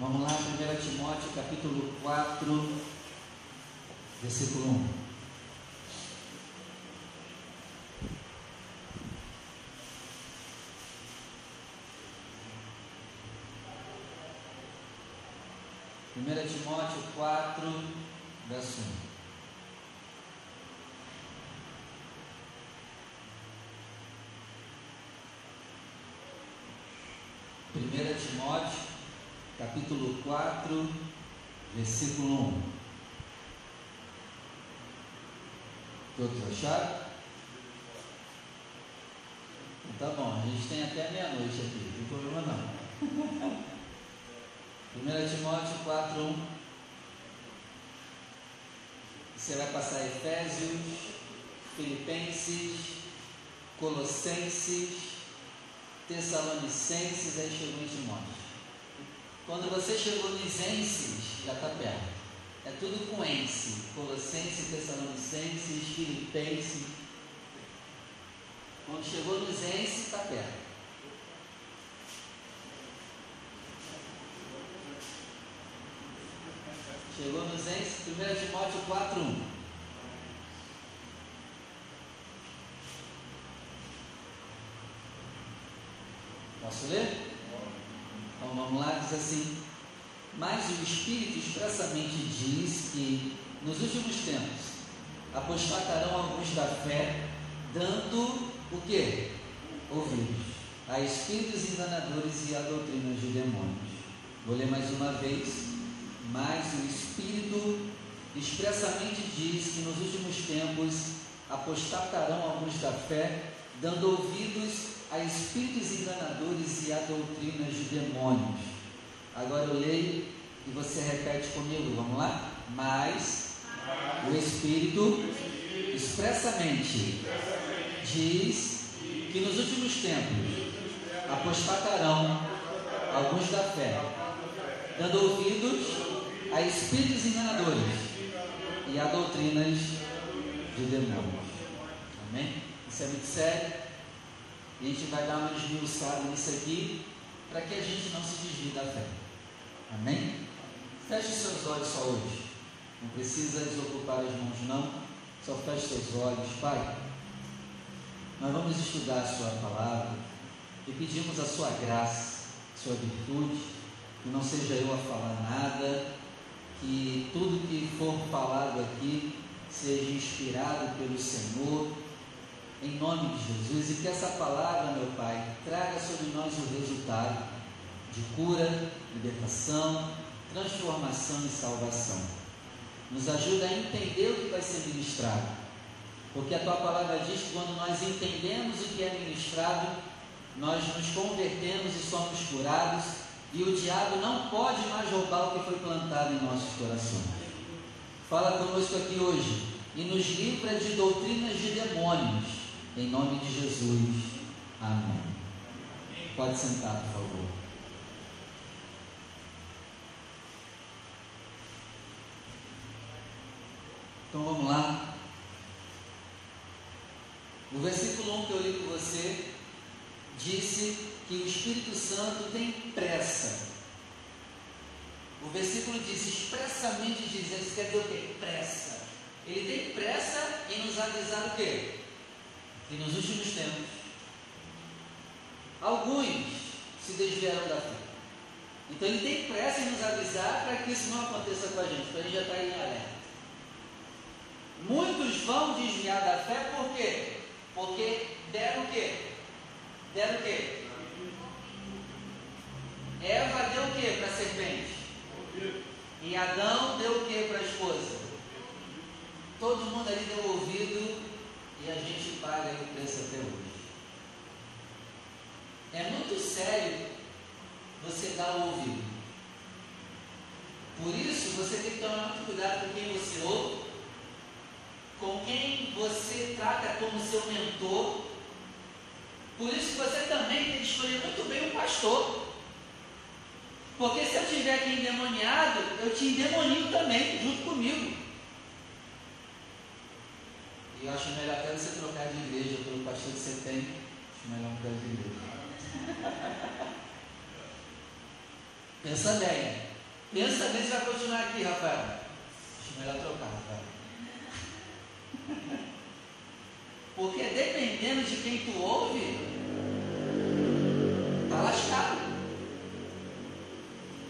Vamos lá, 1 Timóteo capítulo 4, versículo 1. Primeira Timóteo 4, verso 1. Primeira Timóteo capítulo 4, versículo 1. Todos acharam? Então, tá bom, a gente tem até meia-noite aqui, não tem problema não. 1 Timóteo 4, 1. Você vai passar Efésios, Filipenses, Colossenses, Tessalonicenses, aí chegou em Timóteo. Quando você chegou nos Enses, já está perto. É tudo com ense. Colossenses, Tessalonicenses, Filipenses. Quando chegou nos Enses, está perto. Chegou nos Enses, 1 Timóteo 4, 1. Posso ler? Então vamos lá, diz assim: Mas o Espírito expressamente diz que nos últimos tempos apostatarão alguns da fé, dando o que? Ouvidos a espíritos enganadores e a doutrinas de demônios. Vou ler mais uma vez. Mas o Espírito expressamente diz que nos últimos tempos apostatarão alguns da fé, dando ouvidos a espíritos enganadores e a doutrinas de demônios. Agora eu leio e você repete comigo, vamos lá? Mas o Espírito expressamente diz que nos últimos tempos apostatarão alguns da fé, dando ouvidos a espíritos enganadores e a doutrinas de demônios. Amém? Isso é muito sério. E a gente vai dar uma esmiuçada nisso aqui, para que a gente não se desvie da fé. Amém? Feche seus olhos só hoje. Não precisa desocupar as mãos, não. Só feche seus olhos, Pai. Nós vamos estudar a Sua palavra e pedimos a Sua graça, Sua virtude, que não seja eu a falar nada, que tudo que for falado aqui seja inspirado pelo Senhor em nome de Jesus, e que essa palavra, meu Pai, traga sobre nós o resultado de cura, libertação, transformação e salvação. Nos ajuda a entender o que vai ser ministrado, porque a tua palavra diz que quando nós entendemos o que é ministrado, nós nos convertemos e somos curados, e o diabo não pode mais roubar o que foi plantado em nossos corações. Fala conosco aqui hoje e nos livra de doutrinas de demônios em nome de Jesus. Amém. Pode sentar, por favor. Então vamos lá. O versículo 1 que eu li com você disse que o Espírito Santo tem pressa. O versículo diz expressamente diz, isso quer dizer o quê? Pressa. Ele tem pressa em nos avisar o quê? E nos últimos tempos, alguns se desviaram da fé. Então ele tem pressa em nos avisar para que isso não aconteça com a gente, para a gente já estar tá em alerta. Muitos vão desviar da fé por quê? Porque deram o quê? Deram o quê? Eva deu o quê para a serpente? E Adão deu o quê para a esposa? Todo mundo ali deu ouvido e a gente paga o preço até hoje. É muito sério você dar o ouvido. Por isso, você tem que tomar muito cuidado com quem você ouve, com quem você trata como seu mentor. Por isso, você também tem que escolher muito bem um pastor. Porque se eu estiver aqui endemoniado, eu te endemonio também, junto comigo. Eu acho melhor até você trocar de igreja pelo pastor que você tem. Acho melhor mudar de igreja. Pensa bem. Pensa bem se vai continuar aqui, Rafael. Acho melhor trocar, Rafael. Porque dependendo de quem tu ouve, tá lascado.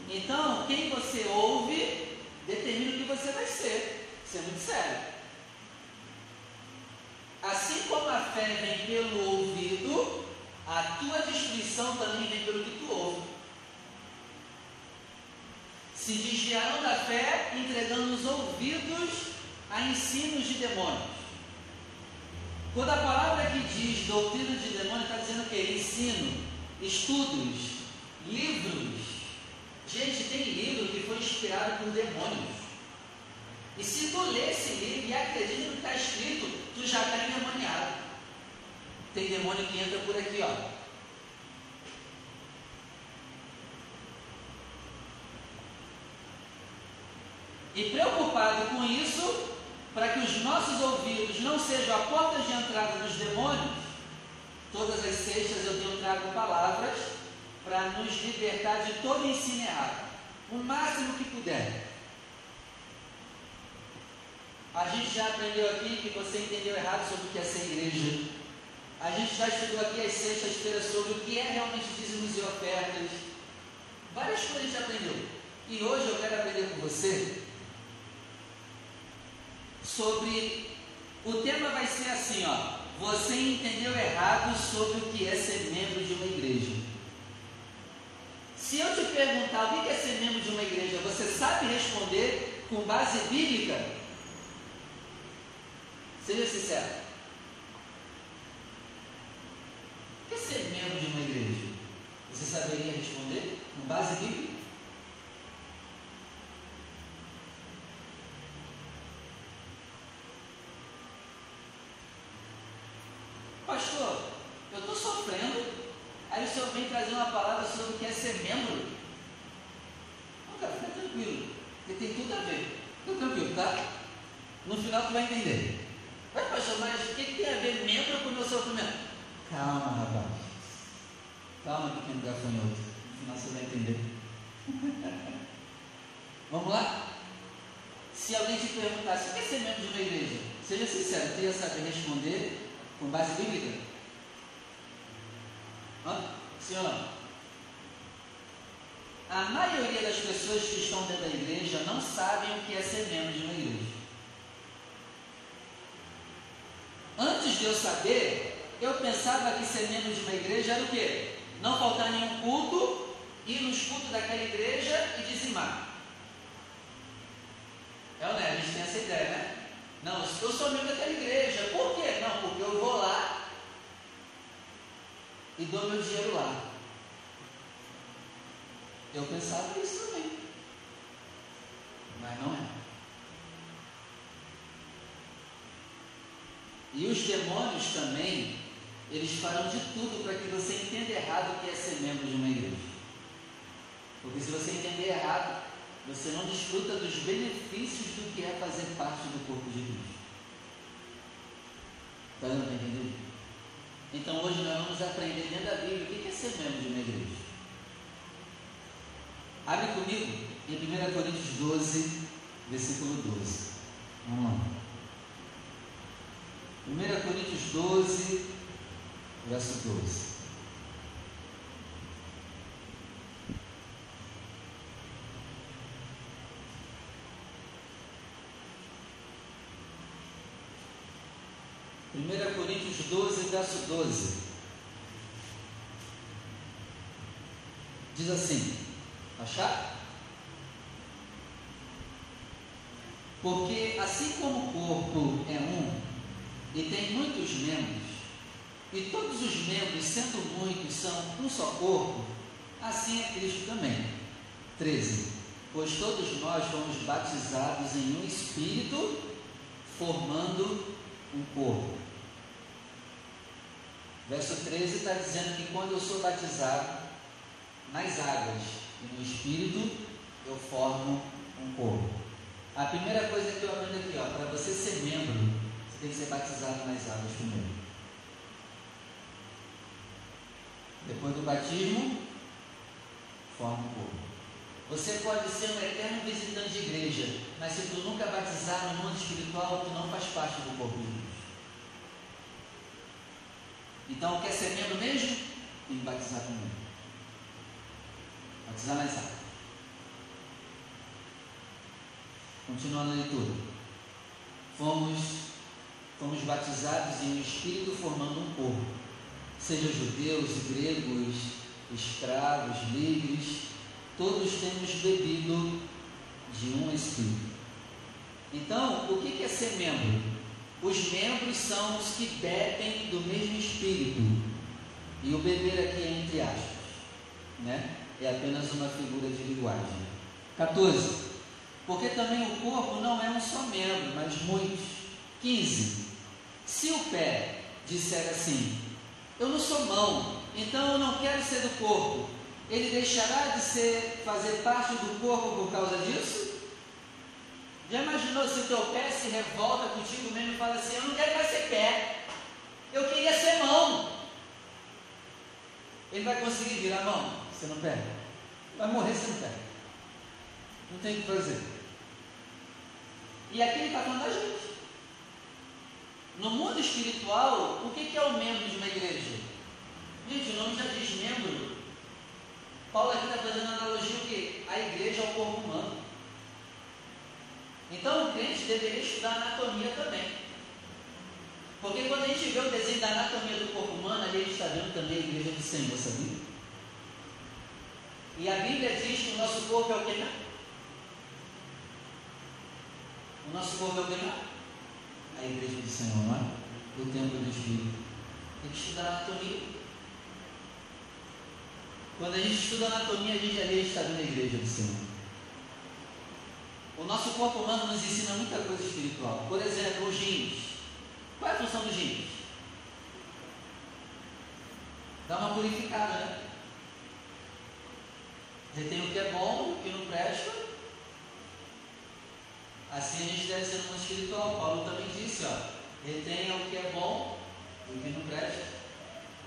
Então, quem você ouve determina o que você vai ser. Isso é muito sério. Assim como a fé vem pelo ouvido, a tua destruição também vem pelo que tu ouve. Se desviaram da fé, entregando os ouvidos a ensinos de demônios. Quando a palavra que diz doutrina de demônio, está dizendo o quê? Ensino, estudos, livros. Gente, tem livro que foi inspirado por demônios. E se tu lê esse livro e acredita no que está escrito, tu já está endemoniado. Tem demônio que entra por aqui, ó. E preocupado com isso, para que os nossos ouvidos não sejam a porta de entrada dos demônios, todas as sextas eu tenho trago palavras para nos libertar de todo ensino errado, o máximo que puder. Gente já aprendeu aqui que você entendeu errado sobre o que é ser igreja. A gente já estudou aqui as sextas-feiras sobre o que é realmente dízimos e ofertas. Várias coisas a gente aprendeu. E hoje eu quero aprender com você sobre. O tema vai ser assim, ó. Você entendeu errado sobre o que é ser membro de uma igreja. Se eu te perguntar o que é ser membro de uma igreja, você sabe responder com base bíblica? Seja sincero. O que é ser membro de uma igreja? Você saberia responder com base bíblica? Pastor, eu estou sofrendo. Aí o senhor vem trazer uma palavra sobre o que é ser membro. Não, cara, fica tranquilo. Porque tem tudo a ver. Fica tranquilo, tá? No final tu vai entender. Pastor, mas o que, que tem a ver membro com o meu sofrimento? Calma, rapaz. Calma, pequeno gafanhoto. No final você vai entender. Vamos lá? Se alguém te perguntasse o que é ser membro de uma igreja, seja sincero, tu ia saber responder com base bíblica? Hã? Não? A maioria das pessoas que estão dentro da igreja não sabem o que é ser membro de uma igreja. Antes de eu saber, eu pensava que ser membro de uma igreja era o quê? Não faltar nenhum culto, ir nos cultos daquela igreja e dizimar. É ou não é? A gente tem essa ideia, né? Não, eu sou membro daquela igreja. Por quê? Não, porque eu vou lá e dou meu dinheiro lá. Eu pensava isso também. Mas não é. E os demônios também, eles farão de tudo para que você entenda errado o que é ser membro de uma igreja. Porque se você entender errado, você não desfruta dos benefícios do que é fazer parte do corpo de Cristo. Está dando para entender? Então hoje nós vamos aprender dentro da Bíblia o que é ser membro de uma igreja. Abre comigo em 1 Coríntios 12, versículo 12. Vamos lá. 1 Coríntios 12, verso 12. 1 Coríntios 12, verso 12. Diz assim: Achar? Porque assim como o corpo é um e tem muitos membros, e todos os membros, sendo muitos, são um só corpo, assim é Cristo também. 13. Pois todos nós fomos batizados em um espírito, formando um corpo. Verso 13 está dizendo que quando eu sou batizado nas águas e no Espírito, eu formo um corpo. A primeira coisa que eu aprendo aqui, ó, para você ser membro, tem que ser batizado nas águas primeiro. Depois do batismo, forma um corpo. Você pode ser um eterno visitante de igreja, mas se tu nunca batizar no mundo espiritual, tu não faz parte do corpo de Deus. Então, quer ser membro mesmo? Tem que batizar comigo. Batizar mais água. Continuando a leitura. Fomos, fomos batizados em um espírito formando um corpo. Seja judeus, gregos, escravos, livres, todos temos bebido de um espírito. Então, o que é ser membro? Os membros são os que bebem do mesmo espírito. E o beber aqui é entre aspas, né? É apenas uma figura de linguagem. 14. Porque também o corpo não é um só membro, mas muitos. 15. Se o pé disser assim, eu não sou mão, então eu não quero ser do corpo, ele deixará de ser, fazer parte do corpo por causa disso? Já imaginou se o teu pé se revolta contigo mesmo e fala assim: Eu não quero mais ser pé, eu queria ser mão. Ele vai conseguir virar mão se não pé? Vai morrer sem pé. Não tem o que fazer. E aqui ele está falando da gente. No mundo espiritual, o que é o membro de uma igreja? Gente, o nome já diz membro. Paulo aqui está fazendo analogia o quê? A igreja ao corpo humano. Então o crente deveria estudar anatomia também. Porque quando a gente vê o desenho da anatomia do corpo humano, ali a gente está vendo também a igreja do Senhor, sabia? E a Bíblia diz que o nosso corpo é o que? O nosso corpo é o que? A igreja do Senhor, não é? O templo do Espírito. Tem que estudar anatomia. Quando a gente estuda anatomia, a gente ali está vendo a igreja do Senhor. O nosso corpo humano nos ensina muita coisa espiritual. Por exemplo, os rins. Qual é a função dos rins? Dá uma purificada, né? Retém o que é bom, o que não presta. Assim a gente deve ser mundo espiritual. Paulo também disse, ó. Retenha o que é bom, o que não presta.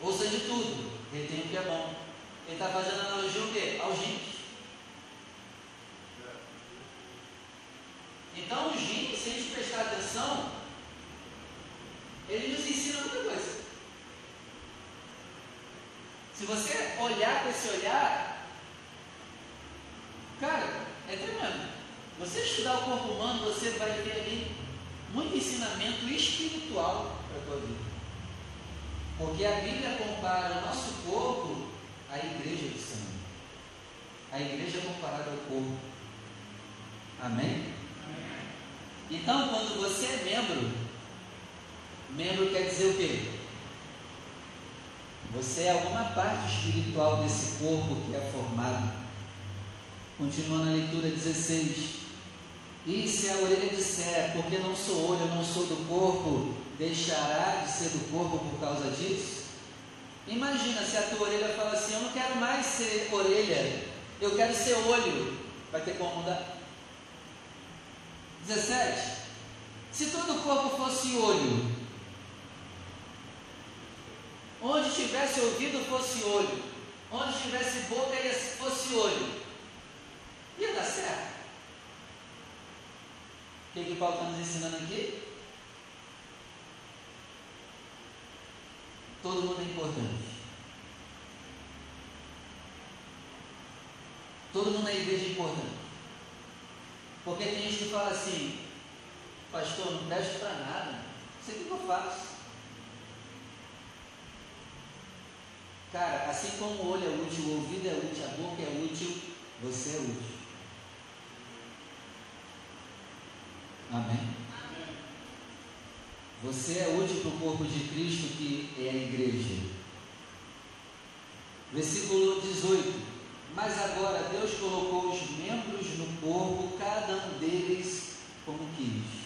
Ouça de tudo, retenha o que é bom. Ele está fazendo analogia o quê? Aos rins. Então, os rins, se a gente prestar atenção, ele nos ensina muita coisa. Se você olhar com esse olhar, cara. Você estudar o corpo humano, você vai ter ali muito ensinamento espiritual para a tua vida. Porque a Bíblia compara o nosso corpo à igreja do Senhor. A igreja é comparada ao corpo. Amém? Então, quando você é membro, membro quer dizer o quê? Você é alguma parte espiritual desse corpo que é formado. Continua na leitura 16. E se a orelha disser, porque não sou olho, não sou do corpo, deixará de ser do corpo por causa disso? Imagina se a tua orelha fala assim: Eu não quero mais ser orelha, eu quero ser olho. Vai ter como mudar? 17. Se todo o corpo fosse olho, onde tivesse ouvido fosse olho, onde tivesse boca fosse olho, ia dar certo. O que, que Paulo está nos ensinando aqui? Todo mundo é importante. Todo mundo na igreja é importante. Porque tem gente que fala assim, pastor, não presta para nada, não sei o que eu faço. Cara, assim como o olho é útil, o ouvido é útil, a boca é útil, você é útil. Amém? Você é útil para o corpo de Cristo que é a igreja. Versículo 18. Mas agora Deus colocou os membros no corpo, cada um deles como quis.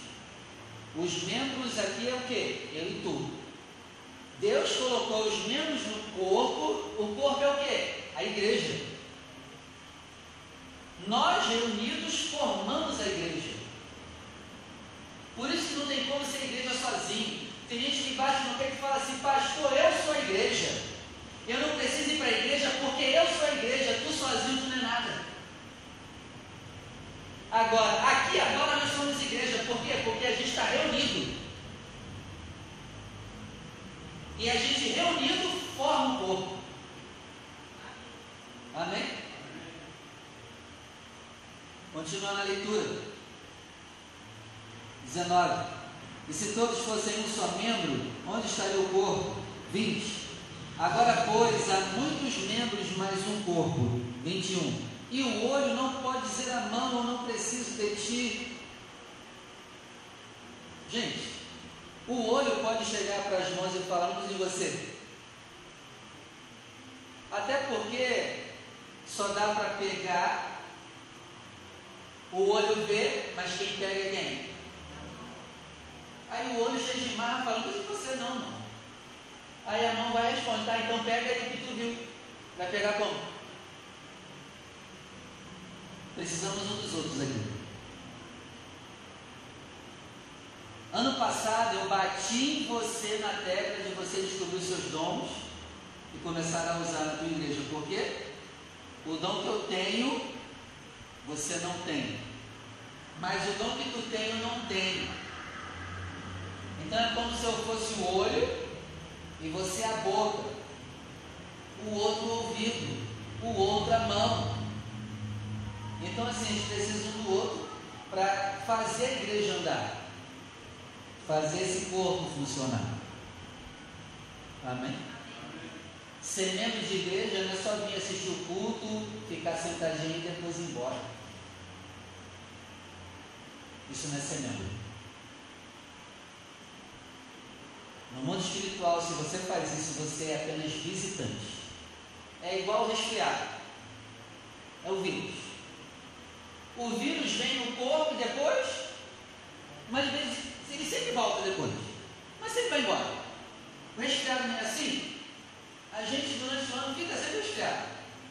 Os membros aqui é o que? Eu e tu. Deus colocou os membros no corpo, o corpo é o que? A igreja. Nós reunidos formamos a igreja. Por isso que não tem como ser igreja sozinho. Tem gente que bate no peito e fala assim, pastor, eu sou a igreja. Eu não preciso ir para a igreja porque eu sou a igreja, tu sozinho tu não é nada. Agora, aqui agora nós somos igreja, por quê? Porque a gente está reunido. E a gente reunido forma um corpo. Amém? Continuando a leitura. 19. E se todos fossem um só membro, onde estaria o corpo? 20. Agora, pois, há muitos membros, mais um corpo. 21. E o olho não pode dizer à mão, eu não preciso de ti. Gente, o olho pode chegar para as mãos e falar, vamos em você. Até porque só dá para pegar, o olho vê, mas quem pega é quem? Aí o olho cheio de você não, não. Aí a mão vai responder, tá, então pega aí que tu viu. Vai pegar como? Precisamos um dos outros aqui. Ano passado eu bati em você na tecla de você descobrir seus dons e começar a usar na tua igreja. Por quê? O dom que eu tenho, você não tem. Mas o dom que tu tem, eu não tenho. Então é como se eu fosse o olho e você a boca, o outro o ouvido, o outro a mão. Então, assim, a gente precisa um do outro para fazer a igreja andar, fazer esse corpo funcionar. Amém? Ser membro de igreja não é só vir assistir o culto, ficar sentadinho e depois ir embora. Isso não é ser membro. No mundo espiritual, se você faz isso, você é apenas visitante. É igual resfriado. É o vírus. O vírus vem no corpo depois, mas ele sempre volta depois. Mas sempre vai embora. O resfriado não é assim? A gente durante o ano fica sempre resfriado.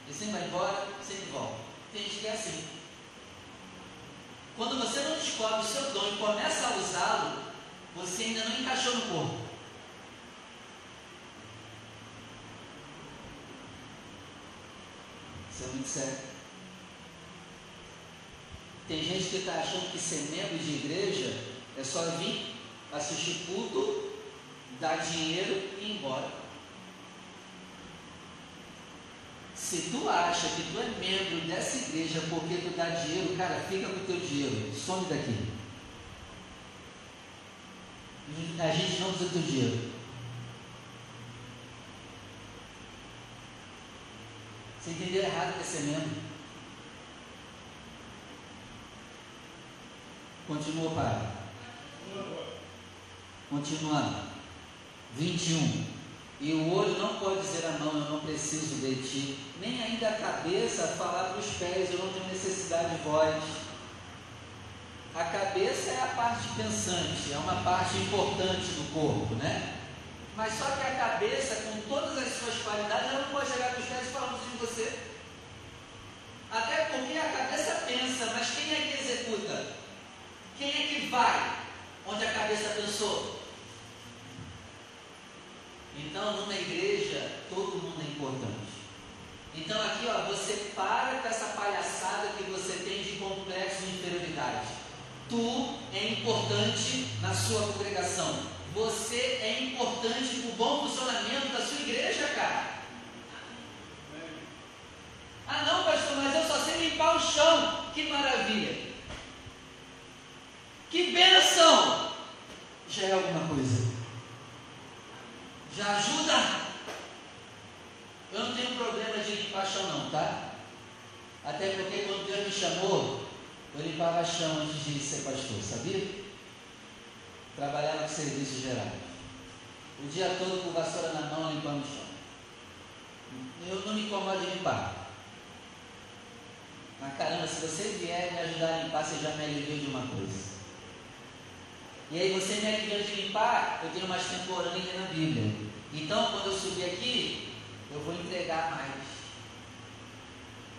Ele sempre vai embora, sempre volta. Tem gente que é assim. Quando você não descobre o seu dom e começa a usá-lo, você ainda não encaixou no corpo. Sério. Tem gente que está achando que ser membro de igreja é só vir, assistir culto, dar dinheiro e ir embora. Se tu acha que tu é membro dessa igreja porque tu dá dinheiro, cara, fica com o teu dinheiro, some daqui. A gente não usa teu dinheiro. Você entendeu errado que é ser membro. Continua, Pai. Continuando. 21. E o olho não pode dizer à mão, eu não preciso de ti, nem ainda a cabeça falar para os pés, eu não tenho necessidade de vós. A cabeça é a parte pensante, é uma parte importante do corpo, né? Mas só que a cabeça, com todas as suas qualidades, ela não pode chegar para os pés e falar de você. Até porque a cabeça pensa, mas quem é que executa? Quem é que vai onde a cabeça pensou? Então, numa igreja, todo mundo é importante. Então, aqui, ó, você para com essa palhaçada que você tem de complexo de inferioridade. Tu é importante na sua congregação. Você é importante para o bom funcionamento da sua igreja, cara. Ah, não, pastor, mas eu só sei limpar o chão. Que maravilha. Que benção! Já é alguma coisa. Já ajuda. Eu não tenho problema de limpar chão não, tá? Até porque quando Deus me chamou, eu limpava chão antes de ser pastor, sabia? Serviços gerais. O dia todo com vassoura na mão limpando o chão. Eu não me incomodo de limpar. Mas caramba, se você vier me ajudar a limpar, você já me aliviou de uma coisa. E aí você me aliviando de limpar, eu tenho mais temporânea na Bíblia. Então, quando eu subir aqui, eu vou entregar mais.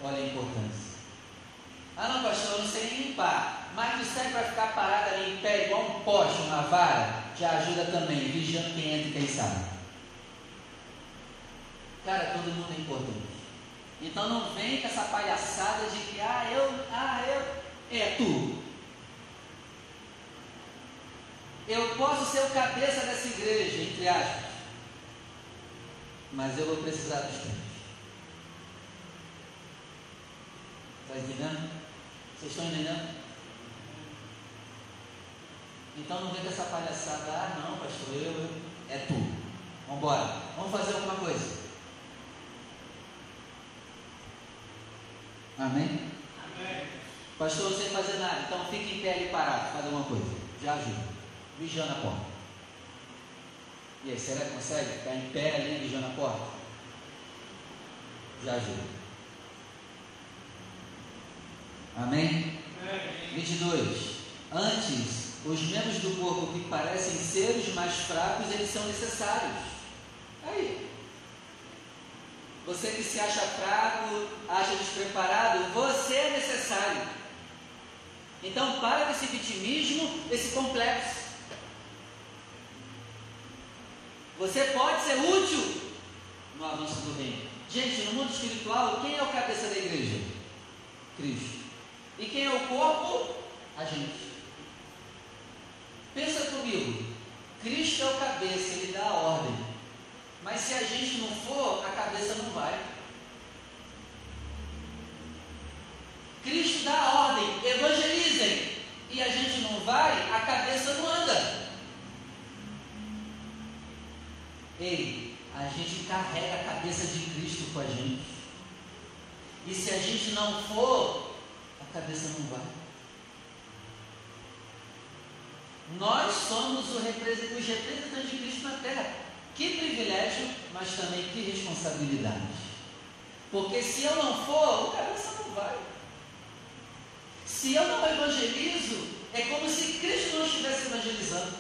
Olha a importância. Ah não, pastor, eu não sei limpar. Mas o serve vai ficar parado ali em pé, igual um poste, uma vara, já ajuda também, vigiando quem entra e quem sai. Cara, todo mundo é importante. Então não vem com essa palhaçada de que, ah, eu, ah, eu, é tu. Eu posso ser o cabeça dessa igreja, entre aspas, mas eu vou precisar dos tempos. Está entendendo? Vocês estão entendendo? Então não vem com essa palhaçada, ah não, pastor, eu, eu. é tu. Vamos embora. Vamos fazer alguma coisa. Amém? Amém. Pastor, sei fazer nada, então fique em pé ali parado, faz alguma coisa. Já ajuda. Vigiando a porta. E aí, será que consegue ficar em pé ali vigiando a porta? Já ajuda. Amém? Amém. 22. Antes, os membros do corpo que parecem ser os mais fracos, eles são necessários. Aí. Você que se acha fraco, acha despreparado, você é necessário. Então para com esse vitimismo, esse complexo. Você pode ser útil no avanço do reino. Gente, no mundo espiritual, quem é o cabeça da igreja? Cristo. E quem é o corpo? A gente. Pensa comigo. Cristo é o cabeça, ele dá a ordem. Mas se a gente não for, a cabeça não vai. Cristo dá a ordem, evangelizem. E a gente não vai, a cabeça não anda. Ei, a gente carrega a cabeça de Cristo com a gente. E se a gente não for, a cabeça não vai. Nós somos os representantes de Cristo na terra. Que privilégio, mas também que responsabilidade. Porque se eu não for, a cabeça não vai. Se eu não evangelizo, é como se Cristo não estivesse evangelizando.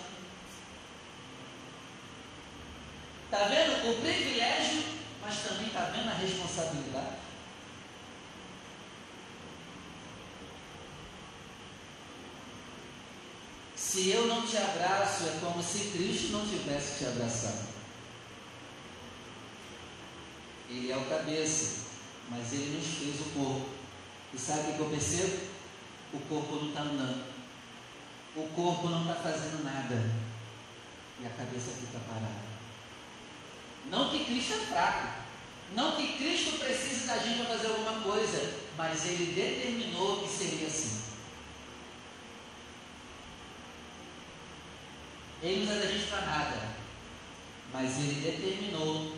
Está vendo o privilégio, mas também está vendo a responsabilidade? Se eu não te abraço, é como se Cristo não tivesse te abraçado. Ele é o cabeça, mas ele nos fez o corpo. E sabe o que eu percebo? O corpo não está andando. O corpo não está fazendo nada. E a cabeça fica parada. Não que Cristo é fraco, não que Cristo precise da gente para fazer alguma coisa, mas Ele determinou que seria assim. Ele não para nada, mas Ele determinou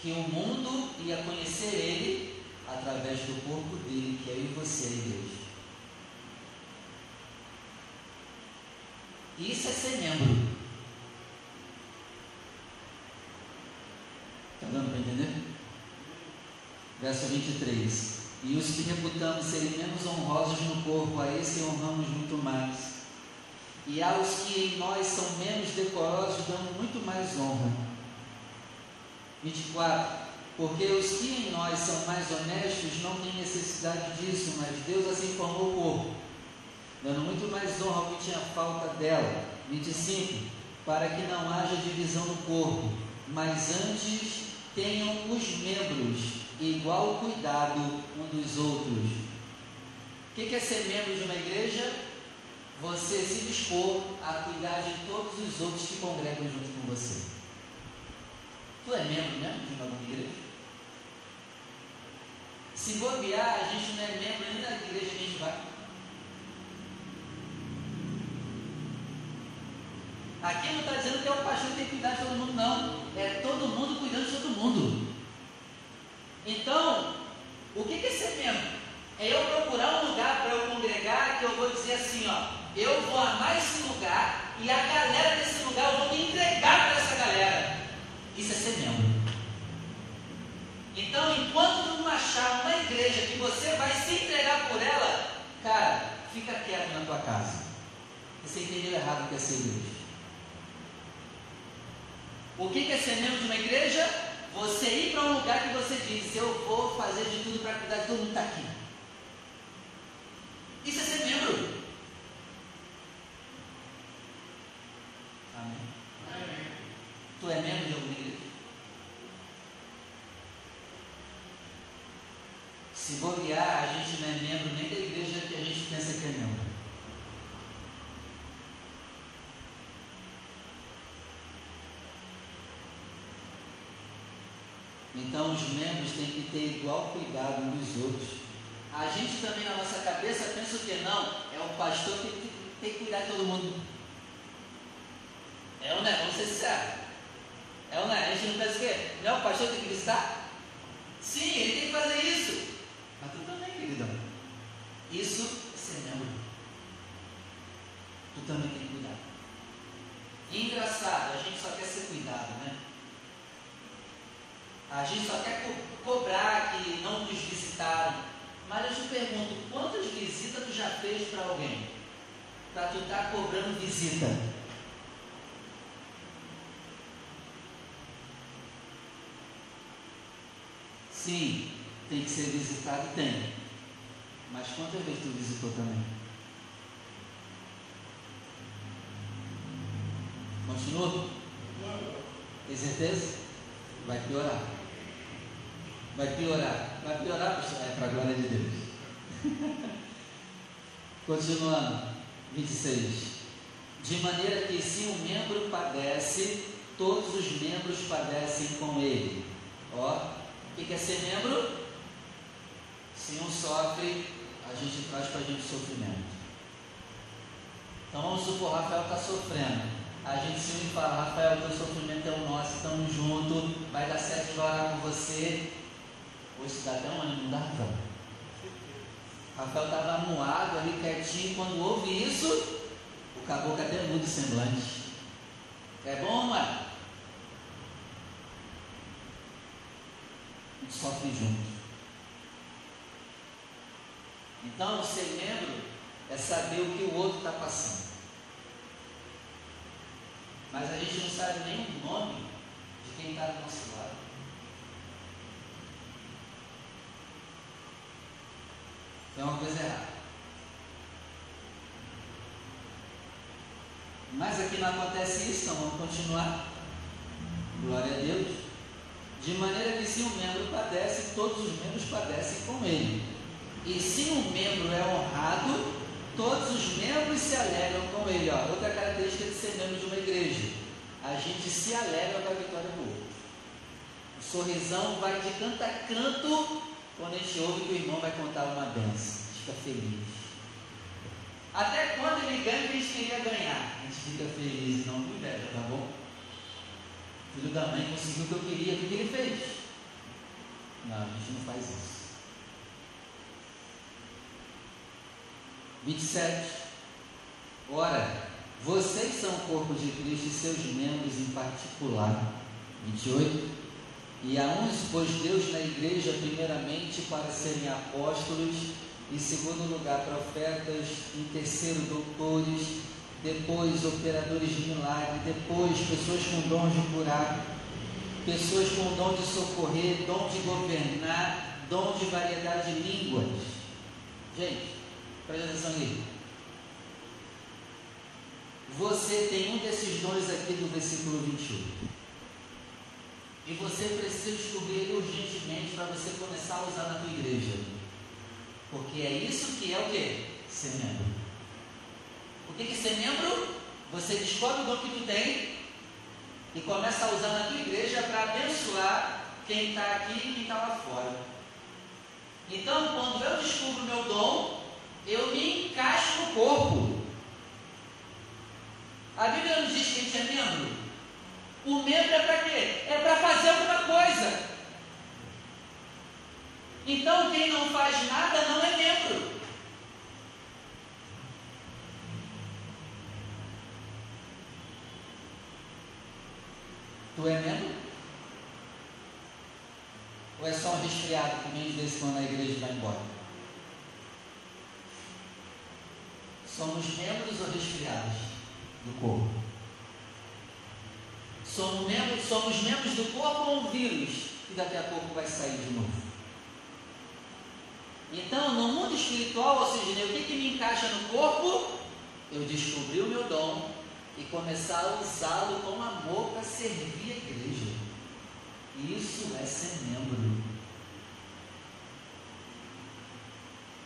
que o mundo ia conhecer Ele através do corpo dele, que é eu e você, igreja. Isso é ser membro. dando para entender? Verso 23. E os que reputamos serem menos honrosos no corpo, a esse honramos muito mais. E aos que em nós são menos decorosos, damos muito mais honra. 24. Porque os que em nós são mais honestos não têm necessidade disso, mas Deus assim formou o corpo, dando muito mais honra ao que tinha falta dela. 25. Para que não haja divisão no corpo, mas antes tenham os membros igual cuidado um dos outros. O que é ser membro de uma igreja? Você se dispor a cuidar de todos os outros que congregam junto com você. Tu é membro mesmo de uma igreja? Se bobear, a gente não é membro nem da igreja que a gente vai. Aqui não está dizendo que é o pastor que tem que cuidar de todo mundo, não. É todo mundo cuidando de todo mundo. Então, o que é ser membro? É eu procurar um lugar para eu congregar que eu vou dizer assim, ó, eu vou amar esse lugar e a galera desse lugar eu vou me entregar para essa galera. Isso é ser membro. Então, enquanto não achar uma igreja que você vai se entregar por ela, cara, fica quieto na tua casa. Você entendeu errado o que é ser igreja. O que é ser membro de uma igreja? Você ir para um lugar que você diz, eu vou fazer de tudo para cuidar de todo mundo está aqui. Isso é ser membro. Amém. Amém. Tu é membro de alguma igreja? Se bobear, a gente não é membro nem da igreja que a gente pensa que é membro. Então os membros têm que ter igual cuidado uns dos outros. A gente também na nossa cabeça pensa que? Não, é o pastor que tem, tem que cuidar de todo mundo. É ou não é? Vamos ser sinceros. É ou não é? A gente não pensa o quê? Não é o pastor tem que visitar? Sim, ele tem que fazer isso. Mas tu também, queridão. Isso é ser membro. Tu também tem que cuidar. Engraçado, a gente só quer ser cuidado, né? A gente só quer co cobrar que não nos visitaram. Mas eu te pergunto, quantas visitas tu já fez para alguém? Para tu estar tá cobrando visita? Sim, tem que ser visitado, tem. Mas quantas vezes tu visitou também? Continua? Tem certeza? Vai piorar. Vai piorar. Vai piorar. É para a glória de Deus. Continuando. 26. De maneira que se um membro padece, todos os membros padecem com ele. Ó, que é ser membro? Se um sofre, a gente traz para a gente sofrimento. Então vamos supor, Rafael está sofrendo. A gente se une e fala, Rafael, teu sofrimento é o nosso, estamos juntos, vai dar certo de orar com você. Dá até um ânimo, não dá, Rafael? Rafael estava amuado ali quietinho, quando ouve isso, o caboclo até muda o semblante. É bom, mano? Sofre junto. Então, ser membro é saber o que o outro está passando. Mas a gente não sabe nem o nome de quem está do nosso lado. Tem uma coisa errada. Mas aqui não acontece isso, então vamos continuar. Glória a Deus. De maneira que se um membro padece, todos os membros padecem com ele. E se um membro é honrado, todos os membros se alegram com ele. Ó, outra característica de ser membro de uma igreja. A gente se alegra com a vitória do outro. O sorrisão vai de canto a canto quando a gente ouve que o irmão vai contar uma benção. Fica feliz. Até quando ele ganha, a gente queria ganhar. A gente fica feliz não inveja, tá bom? Filho da mãe conseguiu o que eu queria, o que ele fez? Não, a gente não faz isso. 27. Ora, vocês são o corpo de Cristo e seus membros em particular. 28. E a uns pôs Deus na igreja, primeiramente para serem apóstolos, em segundo lugar profetas, em terceiro doutores, depois operadores de milagre, depois pessoas com dom de curar, pessoas com dom de socorrer, dom de governar, dom de variedade de línguas. Gente, presta atenção aqui. Você tem um desses dons aqui do versículo 21. E você precisa descobrir urgentemente para você começar a usar na tua igreja. Porque é isso que é o que? Ser membro. O que ser membro? Você descobre o dom que tu tem e começa a usar na tua igreja para abençoar quem está aqui e quem está lá fora. Então, quando eu descubro o meu dom, eu me encaixo no corpo. A Bíblia nos diz que a gente é membro. O membro é para quê? É para fazer alguma coisa. Então, quem não faz nada não é membro. Tu é membro? Ou é só um resfriado que vem de vez quando a igreja vai embora? Somos membros ou resfriados do corpo? Somos membros, somos membros do corpo ou um vírus que daqui a pouco vai sair de novo? Então, no mundo espiritual, ou seja, o que, que me encaixa no corpo? Eu descobri o meu dom, e começar a usá-lo com amor para servir a igreja. Isso é ser membro.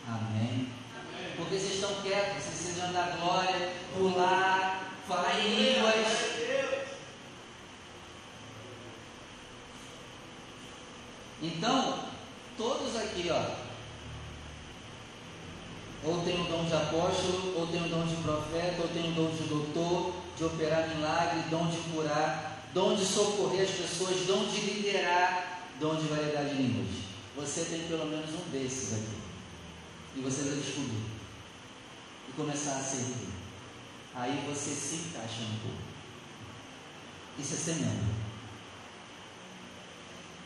Amém? Amém. Porque vocês estão quietos, vocês precisam da glória, pular, falar em línguas. Então, todos aqui, ó, Ou tem o dom de apóstolo, ou tem o dom de profeta, ou tem o dom de doutor, de operar milagre, dom de curar, dom de socorrer as pessoas, dom de liderar, dom de variedade de línguas. Você tem pelo menos um desses aqui. E você vai descobrir. E começar a servir. Aí você se encaixa no corpo. Isso é ser membro.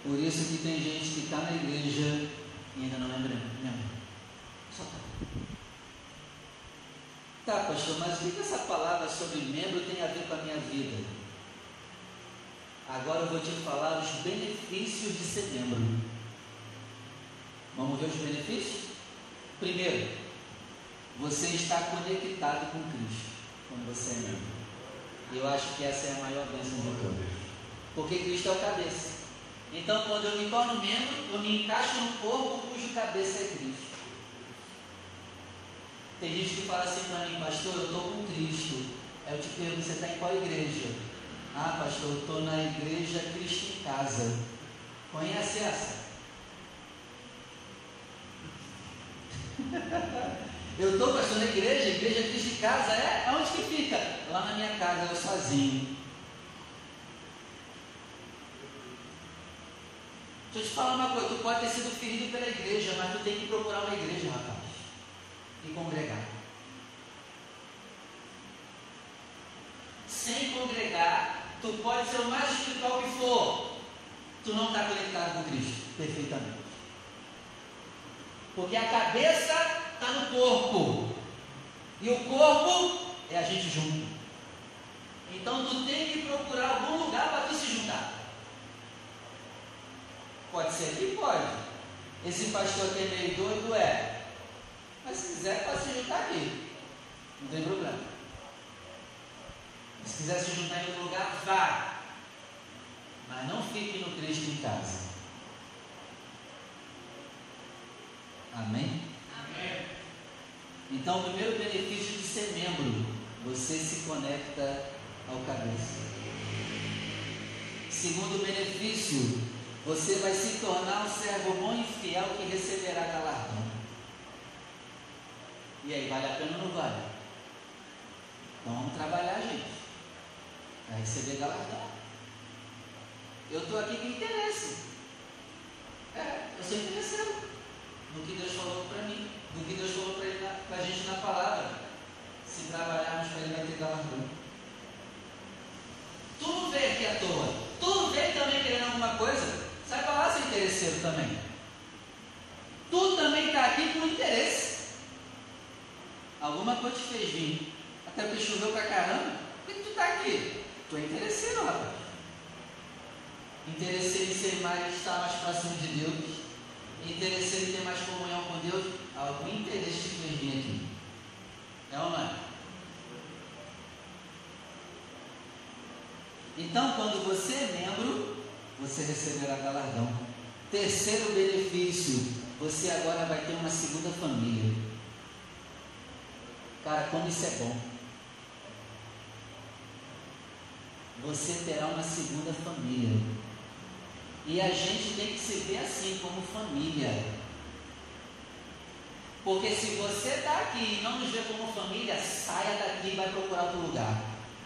Por isso que tem gente que está na igreja e ainda não é membro. Só está. Tá, pastor, mas o que essa palavra sobre membro tem a ver com a minha vida? Agora eu vou te falar os benefícios de ser membro. Vamos ver os benefícios? Primeiro, você está conectado com Cristo quando você é membro. Eu acho que essa é a maior bênção de todas. Porque Cristo é o cabeça. Então, quando eu me torno membro, eu me encaixo no corpo cujo cabeça é Cristo. Tem gente que fala assim para mim, pastor, eu estou com Cristo. Aí eu te pergunto, você está em qual igreja? Ah, pastor, eu estou na igreja Cristo em Casa. Conhece essa? eu estou, pastor, na igreja, igreja Cristo em Casa é? Onde que fica? Lá na minha casa, eu sozinho. Deixa eu te falar uma coisa, tu pode ter sido ferido pela igreja, mas tu tem que procurar uma igreja, rapaz. E congregar. Sem congregar, tu pode ser o mais espiritual que for. Tu não está conectado com Cristo perfeitamente. Porque a cabeça está no corpo. E o corpo é a gente junto. Então tu tem que procurar algum lugar para tu se juntar. Pode ser aqui? Pode. Esse pastor aqui é meio doido? É. Mas se quiser, pode se juntar aqui. Não tem problema. Se quiser se juntar em outro lugar, vá. Mas não fique no Cristo em casa. Amém? Amém. Então, o primeiro benefício de ser membro, você se conecta ao cabeça. Segundo benefício, você vai se tornar um servo bom e fiel que receberá galardão. E aí, vale a pena ou não vale? Então vamos trabalhar, gente. Para receber galardão. Eu estou aqui com interesse. É, eu sou interessado no que Deus falou para mim, no que Deus falou para a gente na palavra. Se trabalharmos para Ele vai ter galardão. Tu não veio aqui à toa. Tu não veio também querendo alguma coisa. Sai para lá, seu interesseiro também. Tu também está aqui com interesse. Alguma coisa te fez vir. Até porque choveu pra caramba. Por que tu está aqui? Tu é interesseiro, rapaz. Interesseiro em ser mais, estar mais próximo de Deus. Interesseiro em ter mais comunhão com Deus. Algum interesse te fez vir aqui. É ou não é? Então, quando você é membro, você receberá galardão. Terceiro benefício, você agora vai ter uma segunda família. Cara, como isso é bom. Você terá uma segunda família. E a gente tem que se ver assim, como família. Porque se você está aqui e não nos vê como família, saia daqui e vai procurar outro lugar.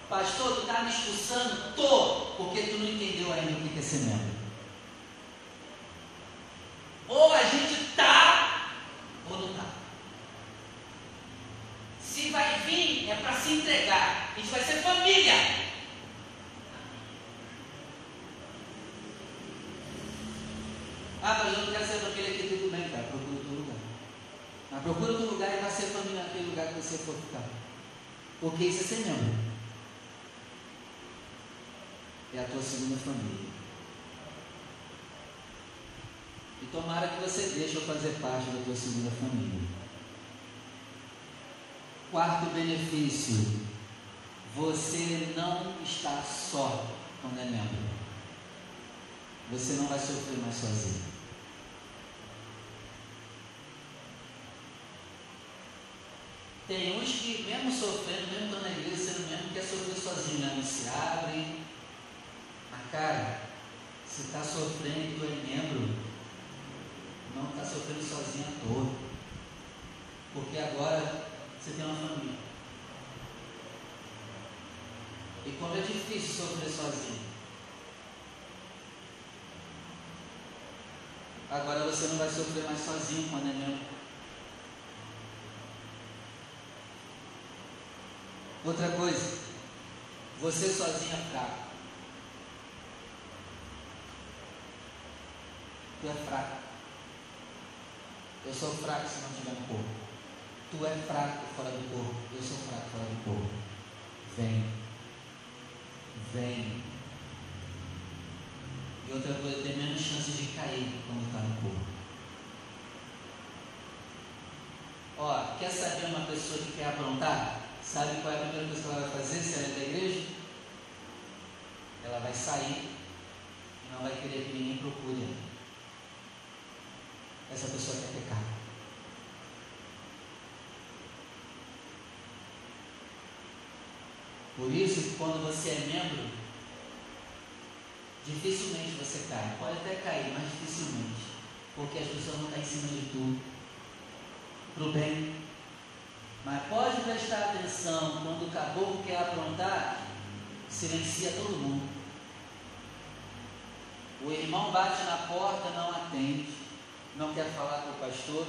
Pastor, tu está me expulsando? Tô, porque tu não entendeu ainda o que é ser membro. Ou a gente está, ou não está. Se vai vir, é para se entregar. A gente vai ser família. Ah, mas eu não quero ser família aqui, tudo bem, cara. Procura outro lugar. Mas procura outro lugar e vai ser família naquele lugar que você for ficar. Porque isso é ser membro é a tua segunda família. E tomara que você deixe eu fazer parte da tua segunda família. Quarto benefício: você não está só quando é membro. Você não vai sofrer mais sozinho. Tem uns que, mesmo sofrendo, mesmo estando na é igreja, sendo mesmo, quer sofrer sozinho, né? não se abrem. Mas, cara, se está sofrendo é membro, não está sofrendo sozinho à toa. Porque agora você tem uma família. E quando é difícil sofrer sozinho, agora você não vai sofrer mais sozinho quando é membro. Outra coisa, você sozinho é fraco. Tu é fraco. Eu sou fraco se não tiver no corpo. Tu é fraco fora do corpo. Eu sou fraco fora do corpo. Vem. Vem. E outra coisa, tem menos chances de cair quando está no corpo. Ó, quer saber uma pessoa que quer aprontar? Sabe qual é a primeira coisa que ela vai fazer se ela é da igreja? Ela vai sair e não vai querer que ninguém procure. Essa pessoa quer pecar. Por isso que quando você é membro, dificilmente você cai. Pode até cair, mas dificilmente. Porque as pessoas vão estar em cima de tudo. Para bem. Mas pode prestar atenção, quando o caboclo quer aprontar, silencia todo mundo. O irmão bate na porta, não atende, não quer falar com o pastor.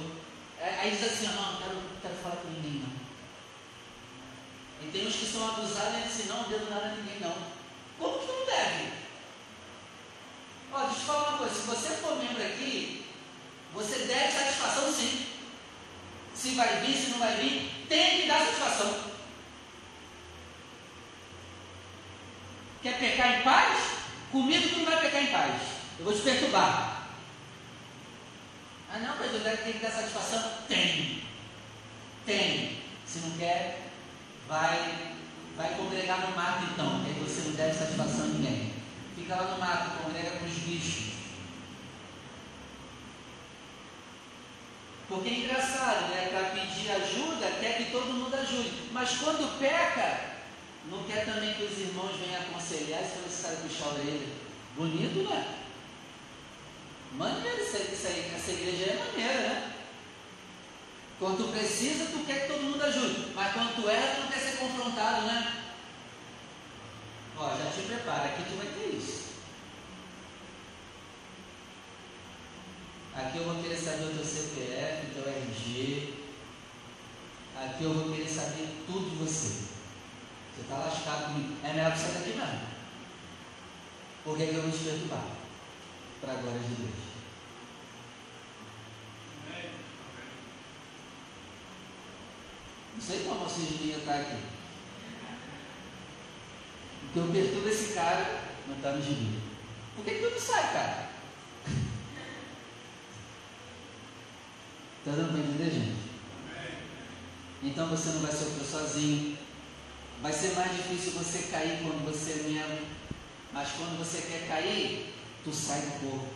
Aí diz assim, não, não quero, quero falar com ninguém não. E tem uns que são abusados e dizem, não, devo nada a ninguém não. Como que não deve? Ó, deixa eu falar uma coisa, se você for membro aqui, você deve satisfação sim. Se vai vir, se não vai vir, tem que dar satisfação. Quer pecar em paz? Comigo tu não vai pecar em paz. Eu vou te perturbar. Ah não, mas eu tem que dar satisfação? Tem. Tem. Se não quer, vai, vai congregar no mato então, aí você não deve satisfação a ninguém. Fica lá no mato, congrega com os bichos. Porque é engraçado, né? Para pedir ajuda, quer que todo mundo ajude. Mas quando peca, não quer também que os irmãos venham aconselhar e falar esse cara puxar a orelha. Bonito, né? Maneiro isso aí, isso aí, essa igreja é maneira, né? Quando tu precisa, tu quer que todo mundo ajude. Mas quando tu erra, tu não quer ser confrontado, né? Ó, já te prepara, aqui tu vai ter isso. Aqui eu vou querer saber o teu CPF, o teu RG. Aqui eu vou querer saber tudo de você. Você está lascado comigo. É melhor que sair daqui mesmo. Por que, que eu vou te perturbar? Para a glória de Deus. Não sei como vocês deviam estar aqui. Porque eu perturbo esse cara, não está no gibi. Por que, que tu não sai, cara? Está dando para entender, gente? Então você não vai sofrer sozinho. Vai ser mais difícil você cair quando você é membro. Mas quando você quer cair, tu sai do corpo.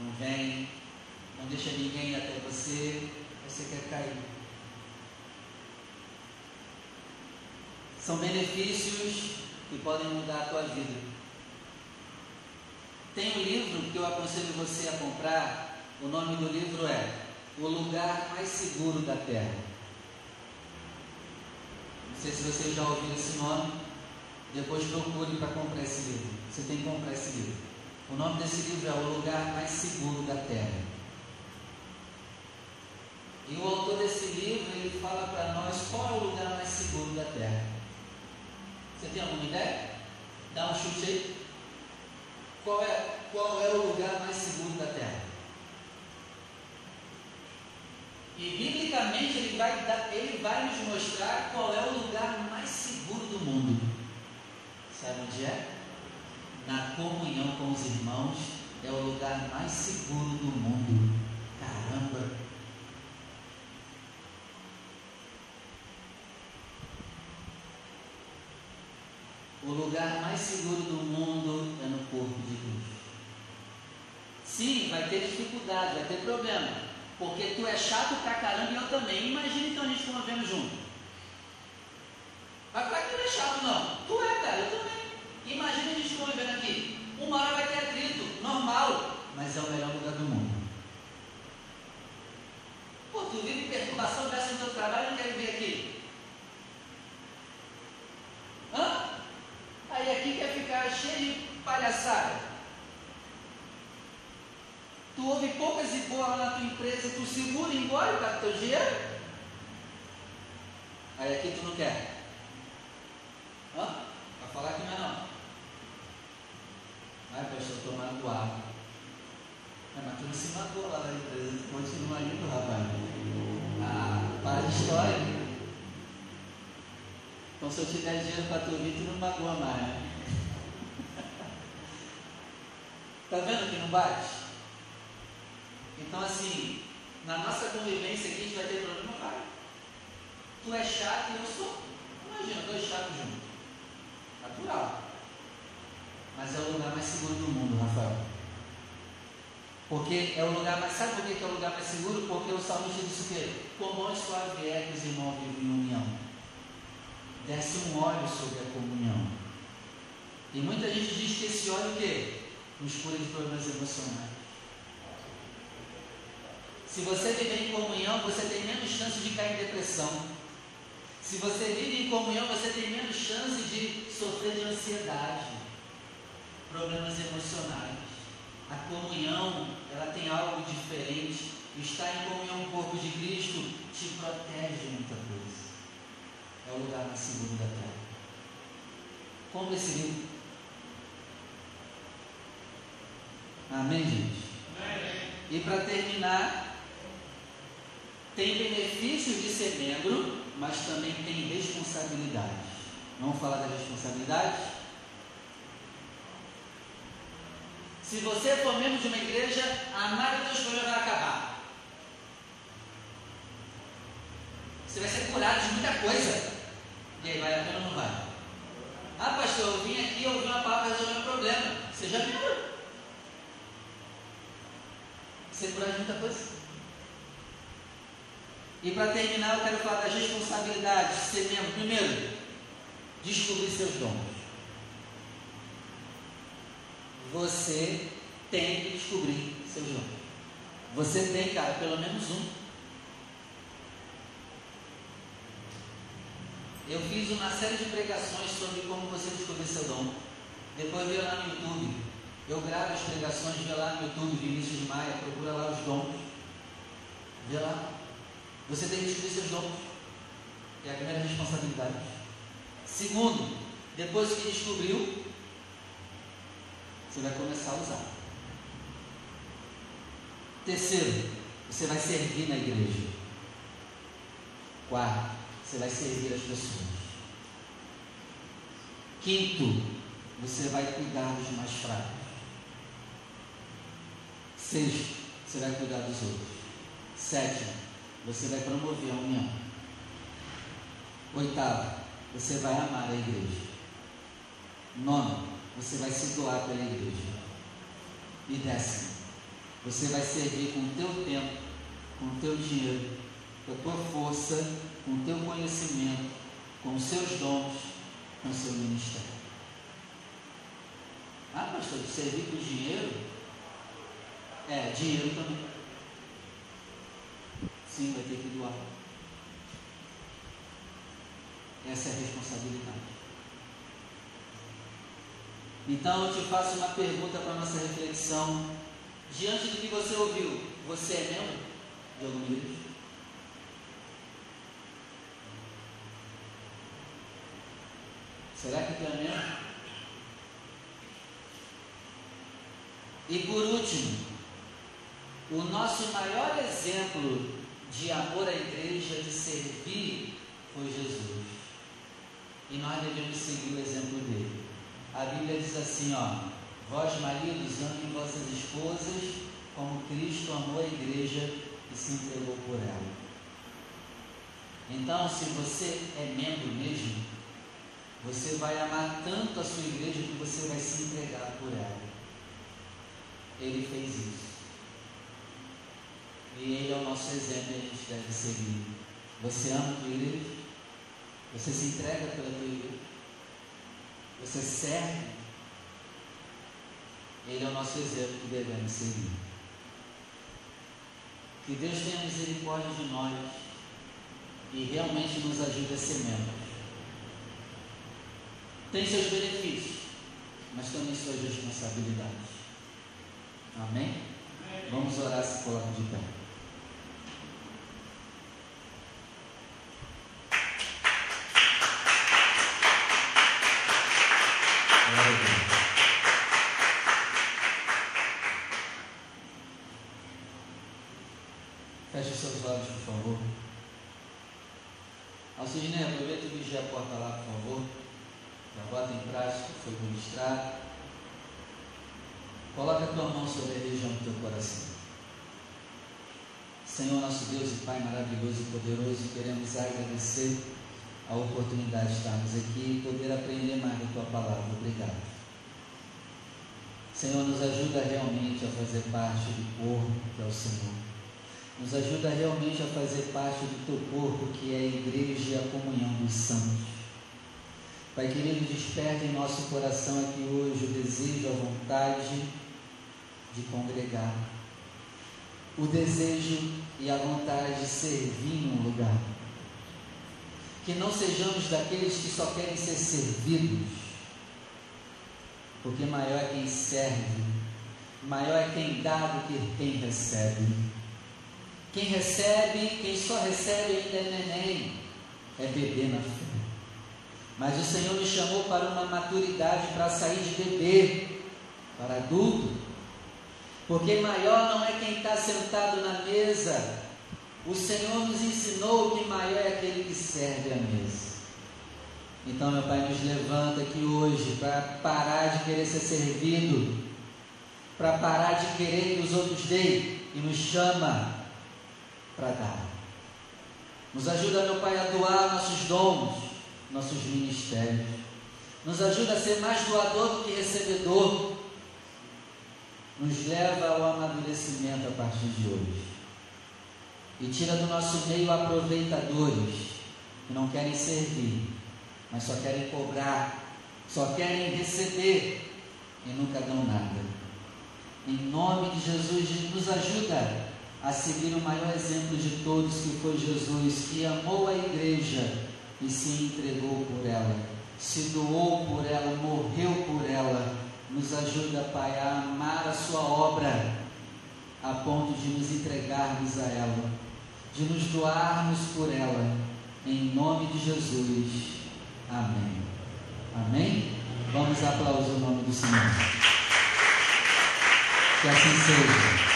Não vem, não deixa ninguém até você, você quer cair. São benefícios que podem mudar a tua vida. Tem um livro que eu aconselho você a comprar. O nome do livro é O Lugar Mais Seguro da Terra. Não sei se vocês já ouviram esse nome. Depois procure para comprar esse livro. Você tem que comprar esse livro. O nome desse livro é O Lugar Mais Seguro da Terra. E o autor desse livro ele fala para nós qual é o lugar mais seguro da Terra. Você tem alguma ideia? Dá um chute aí. Qual é, qual é o lugar mais seguro da Terra? E biblicamente ele vai, ele vai nos mostrar qual é o lugar mais seguro do mundo. Sabe onde é? Na comunhão com os irmãos é o lugar mais seguro do mundo. Caramba! O lugar mais seguro do mundo é no corpo de Deus. Sim, vai ter dificuldade, vai ter problema. Porque tu é chato pra caramba e eu também. Imagina então a gente convivendo junto. Mas pra que não é chato não? Tu é, cara, eu também. Imagina a gente convivendo aqui. Uma hora vai ter atrito, normal. Mas é o melhor lugar do mundo. Pô, tu vive perturbação, versus no teu trabalho e não quer viver aqui. Hã? Aí aqui quer poucas e boas lá na tua segura e embora o teu dinheiro? Aí aqui tu não quer. Hã? Vai falar que não é não. Ai, pastor, estou magoado. É, mas tu não se magoou lá na empresa, tu continua indo, rapaz. Ah, para de história. Então se eu te der dinheiro para tu vir, tu não magoa mais. Né? tá vendo que não bate? Então assim, na nossa convivência aqui a gente vai ter problema, vai. Tu é chato e eu sou. Imagina, dois chatos juntos. Natural. Mas é o lugar mais seguro do mundo, Rafael. Porque é o lugar mais. Sabe por que é o lugar mais seguro? Porque o salmista disse o quê? Como onde suave é que os irmãos vivem em união desce um óleo sobre a comunhão. E muita gente diz que esse óleo o quê? Nos cura de problemas emocionais. Se você viver em comunhão, você tem menos chance de cair em depressão. Se você vive em comunhão, você tem menos chance de sofrer de ansiedade, problemas emocionais. A comunhão, ela tem algo diferente. Estar em comunhão com o corpo de Cristo te protege muita coisa é o lugar mais seguro da terra. Compre esse livro. Amém, gente? Amém. E para terminar, tem benefícios de ser membro, mas também tem responsabilidades. Vamos falar das responsabilidades? Se você for membro de uma igreja, a maioria dos problemas vai acabar. Você vai ser curado de muita coisa. E aí, vai a pena ou não vai? Ah, pastor, eu vim aqui, ouvi uma palavra resolver um problema. Você já viu? Você curar de muita coisa. E para terminar, eu quero falar das responsabilidades de ser membro. Primeiro, descobrir seus dons. Você tem que descobrir seus dons. Você tem, cara, pelo menos um. Eu fiz uma série de pregações sobre como você descobrir seu dom. Depois vê lá no YouTube. Eu gravo as pregações, vê lá no YouTube, Vinícius Maia, procura lá os dons. Vê lá. Você tem que descobrir seus dons. É a primeira responsabilidade. Segundo, depois que descobriu, você vai começar a usar. Terceiro, você vai servir na igreja. Quarto, você vai servir as pessoas. Quinto, você vai cuidar dos mais fracos. Sexto, você vai cuidar dos outros. Sétimo, você vai promover a união. Oitavo, você vai amar a igreja. Nono, você vai se doar pela igreja. E décimo, você vai servir com o teu tempo, com o teu dinheiro, com a tua força com o teu conhecimento, com os seus dons, com o seu ministério. Ah, pastor, servir com dinheiro? É, dinheiro também. Sim, vai ter que doar. Essa é a responsabilidade. Então eu te faço uma pergunta para nossa reflexão. Diante do que você ouviu, você é membro de alguma igreja? Será que é mesmo? E por último, o nosso maior exemplo de amor à igreja, de servir, foi Jesus. E nós devemos seguir o exemplo. A Bíblia diz assim, ó, vós maridos amem vossas esposas como Cristo amou a igreja e se entregou por ela. Então, se você é membro mesmo, você vai amar tanto a sua igreja que você vai se entregar por ela. Ele fez isso. E ele é o nosso exemplo e a gente deve seguir. Você ama a tua igreja? Você se entrega pela tua igreja? Você serve? Ele é o nosso exemplo que devemos seguir. Que Deus tenha misericórdia de nós e realmente nos ajude a ser membros tem seus benefícios, mas também suas responsabilidades. Amém? Amém. Vamos orar se coloca de pé. Feche seus olhos, por favor. Alcidinei, aproveita e vigia a porta lá, por favor. Já bota em prática, foi ministrado. Coloca a tua mão sobre a região do teu coração. Senhor, nosso Deus e Pai maravilhoso e poderoso, queremos agradecer a oportunidade de estarmos aqui e poder aprender mais da tua palavra. Obrigado. Senhor, nos ajuda realmente a fazer parte do corpo que é o Senhor. Nos ajuda realmente a fazer parte do teu corpo, que é a igreja e a comunhão dos santos. Pai querido, desperte em nosso coração aqui hoje o desejo, a vontade de congregar, o desejo e a vontade de servir num lugar. Que não sejamos daqueles que só querem ser servidos, porque maior é quem serve, maior é quem dá do que quem recebe. Quem recebe, quem só recebe ainda é neném, é bebê na fé. Mas o Senhor nos chamou para uma maturidade, para sair de bebê para adulto. Porque maior não é quem está sentado na mesa. O Senhor nos ensinou que maior é aquele que serve a mesa. Então, meu Pai, nos levanta aqui hoje para parar de querer ser servido, para parar de querer que os outros deem e nos chama para dar. Nos ajuda, meu Pai, a doar nossos dons, nossos ministérios. Nos ajuda a ser mais doador do que recebedor. Nos leva ao amadurecimento a partir de hoje. E tira do nosso meio aproveitadores que não querem servir, mas só querem cobrar, só querem receber e nunca dão nada. Em nome de Jesus, nos ajuda a seguir o maior exemplo de todos, que foi Jesus, que amou a igreja e se entregou por ela, se doou por ela, morreu por ela. Nos ajuda, Pai, a amar a Sua obra, a ponto de nos entregarmos a ela, de nos doarmos por ela, em nome de Jesus. Amém. Amém? Vamos aplaudir o nome do Senhor. Que assim seja.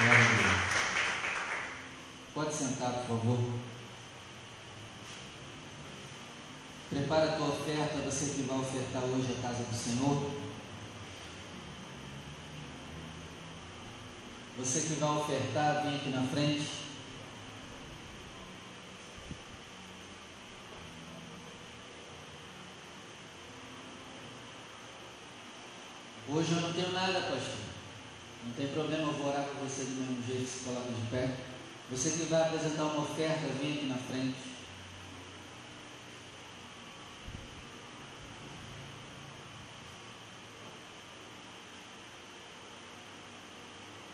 Glória. Pode sentar, por favor. Prepara a tua oferta, você que vai ofertar hoje a casa do Senhor. Você que vai ofertar, vem aqui na frente. Hoje eu não tenho nada, pastor. Não tem problema, eu vou orar com você do mesmo jeito, se coloca de pé. Você que vai apresentar uma oferta, vem aqui na frente.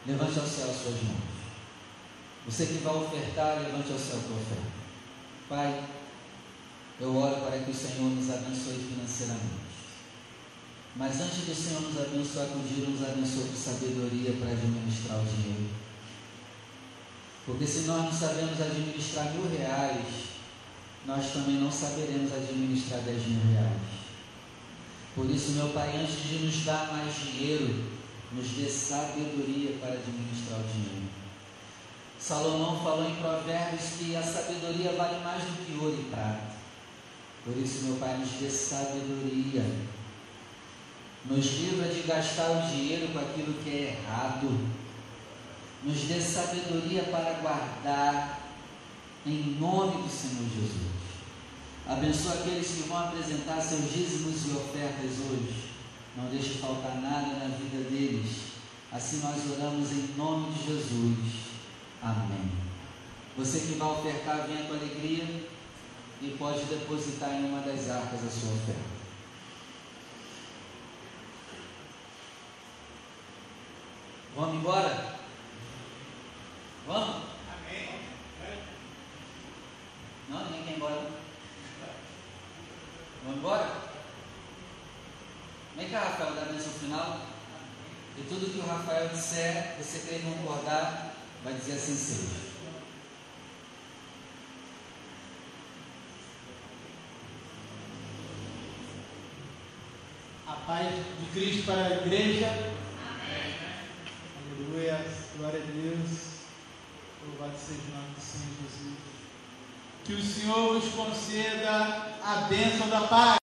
Levante ao céu as suas mãos. Você que vai ofertar, levante ao céu tua oferta. Pai, eu oro para que o Senhor nos abençoe financeiramente. Mas antes do Senhor nos abençoar com dinheiro, nos abençoe com sabedoria para administrar o dinheiro. Porque se nós não sabemos administrar mil reais, nós também não saberemos administrar dez mil reais. Por isso, meu Pai, antes de nos dar mais dinheiro, nos dê sabedoria para administrar o dinheiro. Salomão falou em Provérbios que a sabedoria vale mais do que ouro e prata. Por isso, meu Pai, nos dê sabedoria nos livra de gastar o dinheiro com aquilo que é errado. Nos dê sabedoria para guardar, em nome do Senhor Jesus. Abençoa aqueles que vão apresentar seus dízimos e ofertas hoje. Não deixe faltar nada na vida deles. Assim nós oramos em nome de Jesus. Amém. Você que vai ofertar, venha com alegria e pode depositar em uma das arcas a sua oferta. Vamos embora? Vamos? Amém. Não, ninguém quer ir embora. Vamos embora? Vem cá, Rafael, da bênção final. E tudo que o Rafael disser, você crê concordar, vai dizer assim seja. A paz de Cristo para a igreja. Amém. Aleluia. Glória a Deus. Louvado seja o nome do Senhor Jesus. Que o Senhor nos conceda a bênção da paz.